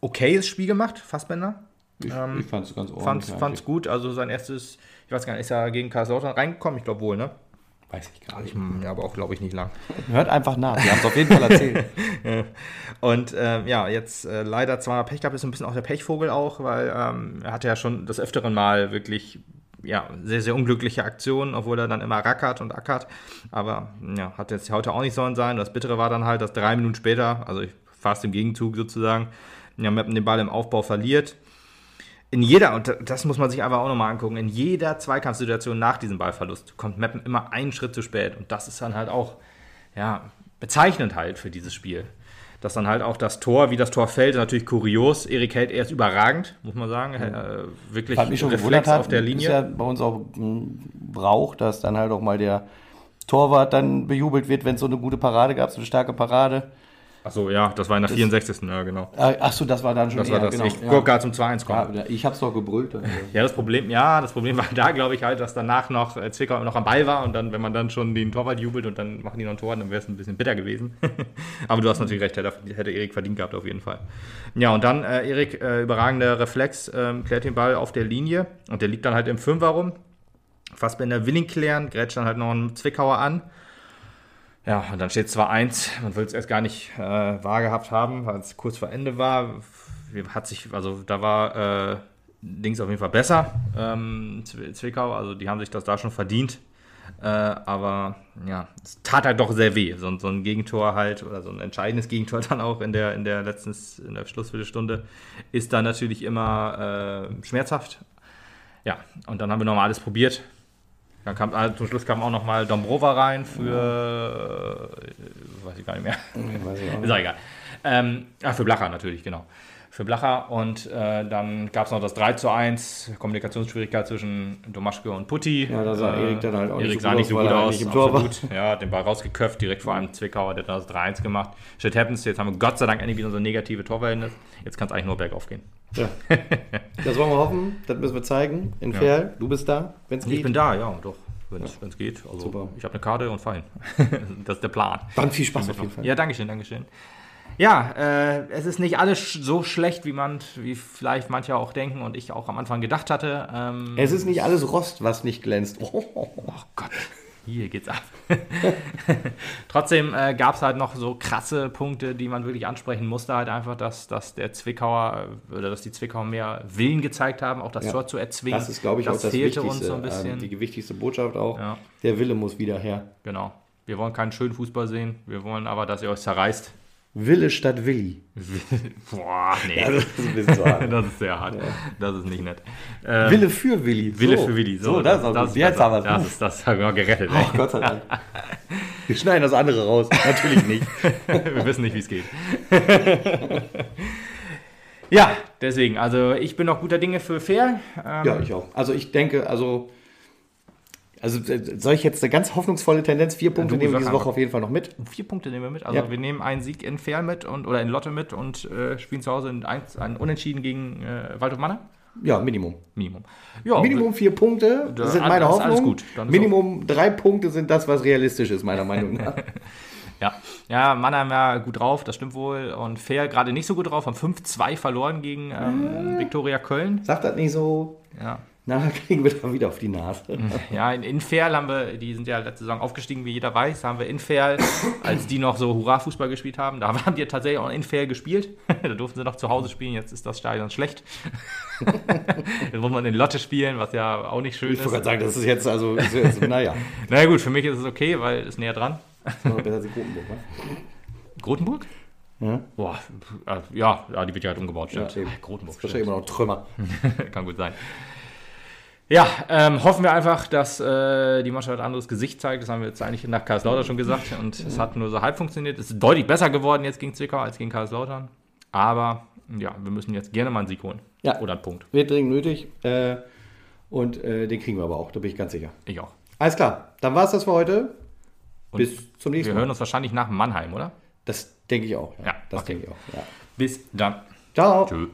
okayes Spiel gemacht, Fassbender. Ich, Ähm, ich fand es ganz ordentlich. Fand's eigentlich. gut, also sein erstes, ich weiß gar nicht, ist er gegen Kaiserslautern reingekommen? Ich glaube wohl, ne? Weiß ich gar nicht. Ja, aber auch, glaube ich, nicht lang. Hört einfach nach. Wir haben es auf jeden Fall erzählt. Und ähm, ja, jetzt äh, leider zweimal Pech gehabt, ist ein bisschen auch der Pechvogel auch, weil ähm, er hatte ja schon das öfteren Mal wirklich ja, sehr, sehr unglückliche Aktionen, obwohl er dann immer rackert und ackert. Aber ja, hat jetzt heute auch nicht sollen sein. Das Bittere war dann halt, dass drei Minuten später, also fast im Gegenzug sozusagen, ja, Meppen den Ball im Aufbau verliert. In jeder, und das muss man sich einfach auch nochmal angucken, in jeder Zweikampfsituation nach diesem Ballverlust kommt Meppen immer einen Schritt zu spät. Und das ist dann halt auch, ja, bezeichnend halt für dieses Spiel. Dass dann halt auch das Tor, wie das Tor fällt, ist natürlich kurios. Erik hält erst überragend, muss man sagen. Äh, wirklich Was mich schon Reflex hat, auf der ist Linie. ja bei uns auch ein Brauch, dass dann halt auch mal der Torwart dann bejubelt wird, wenn es so eine gute Parade gab, so eine starke Parade. Achso, ja, das war in der 64. Ja, genau. Äh, Achso, das war dann schon Das war eher, das. genau. ich ja. gerade zum 2-1 kommen. Ja, ich hab's doch gebrüllt. Ja, das Problem, ja, das Problem war da, glaube ich, halt, dass danach noch äh, Zwickau noch am Ball war und dann, wenn man dann schon den Torwart jubelt und dann machen die noch ein Tor, dann wäre es ein bisschen bitter gewesen. Aber du hast natürlich recht, hätte, hätte Erik verdient gehabt auf jeden Fall. Ja, und dann äh, Erik, äh, überragender Reflex, ähm, klärt den Ball auf der Linie und der liegt dann halt im Fünfer rum. Fassbender will ihn klären, grätscht dann halt noch einen Zwickauer an. Ja, und dann steht 2-1. Man will es erst gar nicht äh, wahrgehabt haben, weil es kurz vor Ende war. Hat sich, also da war äh, Dings auf jeden Fall besser, ähm, Zw- Zwickau. Also die haben sich das da schon verdient. Äh, aber ja, es tat halt doch sehr weh. So, ein- so ein Gegentor halt oder so ein entscheidendes Gegentor dann auch in der, in der letzten in der Schlussviertelstunde ist dann natürlich immer äh, schmerzhaft. Ja, und dann haben wir nochmal alles probiert. Dann kam also zum Schluss kam auch nochmal Dombrova rein für äh, weiß ich gar nicht mehr. Auch Ist nicht. auch egal. Ähm, ah, für Blacher natürlich, genau. Für Blacher und äh, dann gab es noch das 3 zu 1, Kommunikationsschwierigkeit zwischen Domaschke und Putti. Ja, da sah Erik dann halt auch nicht Erik so sah gut nicht aus, so gut aus. eigentlich im Tor war. Ja, den Ball rausgeköpft, direkt vor einem Zwickauer, der hat das 3-1 gemacht. Shit happens, jetzt haben wir Gott sei Dank endlich wieder so negative Torverhältnis. Jetzt kann es eigentlich nur bergauf gehen. Ja. Das wollen wir hoffen, das müssen wir zeigen. In Ja. Du bist da, wenn es Ich geht. bin da, ja, doch, wenn es geht. Also, Super. ich habe eine Karte und fein. das ist der Plan. Dann viel Spaß auf jeden Fall. Ja, Dankeschön, Dankeschön. Ja, äh, es ist nicht alles so schlecht, wie man, wie vielleicht manche auch denken und ich auch am Anfang gedacht hatte. Ähm, Es ist nicht alles Rost, was nicht glänzt. Oh, oh Gott, hier geht's ab. Trotzdem äh, gab es halt noch so krasse Punkte, die man wirklich ansprechen musste. Halt einfach, dass, dass der Zwickauer äh, oder dass die Zwickauer mehr Willen gezeigt haben, auch das Ja. Tor zu erzwingen. Das ist, glaube ich, auch das fehlte uns so ein bisschen. ähm, die wichtigste Botschaft auch. Ja. Der Wille muss wieder her. Genau. Wir wollen keinen schönen Fußball sehen. Wir wollen aber, dass ihr euch zerreißt. Wille statt Willi. Boah, nee. Ja, das ist ein bisschen hart. Das ist sehr hart. Das ist nicht nett. Ähm, Wille für Willi. Wille so. für Willi. So, das ist auch gut. Jetzt das, haben wir das, es. ist, das haben wir gerettet. Oh, Gott sei Dank. Wir schneiden das andere raus. Natürlich nicht. ey. Wir wissen nicht, wie es geht. ja, deswegen. Also ich bin noch guter Dinge für fair. Ähm, Ja, ich auch. Also ich denke, also, also äh, soll ich jetzt eine ganz hoffnungsvolle Tendenz? Vier Punkte nehmen wir diese. Woche auf jeden Fall noch mit. Vier Punkte nehmen wir mit. Also Ja. wir nehmen einen Sieg in Fair mit und oder in Lotte mit und äh, spielen zu Hause in eins, ein Unentschieden gegen äh, Waldhof Manne. Ja, Minimum. Minimum. Ja, Minimum vier Punkte Da- sind meine Hoffnung. alles gut. Minimum drei Punkte sind das, was realistisch ist, meiner Meinung nach. Ja, ja Mannheim ja gut drauf, das stimmt wohl. Und Fair gerade nicht so gut drauf, haben 5-2 verloren gegen ähm, Viktoria Köln. Sag das nicht so. Ja. Nachher kriegen wir da wieder auf die Nase. Ja, in Inferl haben wir, die sind ja letzte Saison aufgestiegen, wie jeder weiß, haben wir Inferl, als die noch so Hurra-Fußball gespielt haben, da haben die tatsächlich auch in Inferl gespielt. da durften sie noch zu Hause spielen, jetzt ist das Stadion schlecht. jetzt muss man in Lotte spielen, was ja auch nicht schön Ich wollte ist. gerade sagen, das ist jetzt, also, ist jetzt, naja. Naja gut, für mich ist es okay, weil es näher dran. Das ist besser als in Grotenburg, wa? Grotenburg? Ja. Boah, äh, ja, ja, die wird ja halt umgebaut, stimmt. Ja. Grotenburg, Das ist wahrscheinlich immer noch Trümmer. Kann gut sein. Ja, ähm, hoffen wir einfach, dass äh, die Mannschaft ein anderes Gesicht zeigt. Das haben wir jetzt eigentlich nach Karlslautern schon gesagt. Und es hat nur so halb funktioniert. Es ist deutlich besser geworden jetzt gegen Zwickau als gegen Karlslautern. Aber ja, wir müssen jetzt gerne mal einen Sieg holen. Ja. Oder einen Punkt. Wird dringend nötig. Äh, und äh, den kriegen wir aber auch, da bin ich ganz sicher. Ich auch. Alles klar, dann war es das für heute. Und Bis zum nächsten wir Mal. hören uns wahrscheinlich nach Mannheim, oder? Das denke ich auch. Ja, das okay. denke ich auch. Ja. Bis dann. Ciao. Tschö.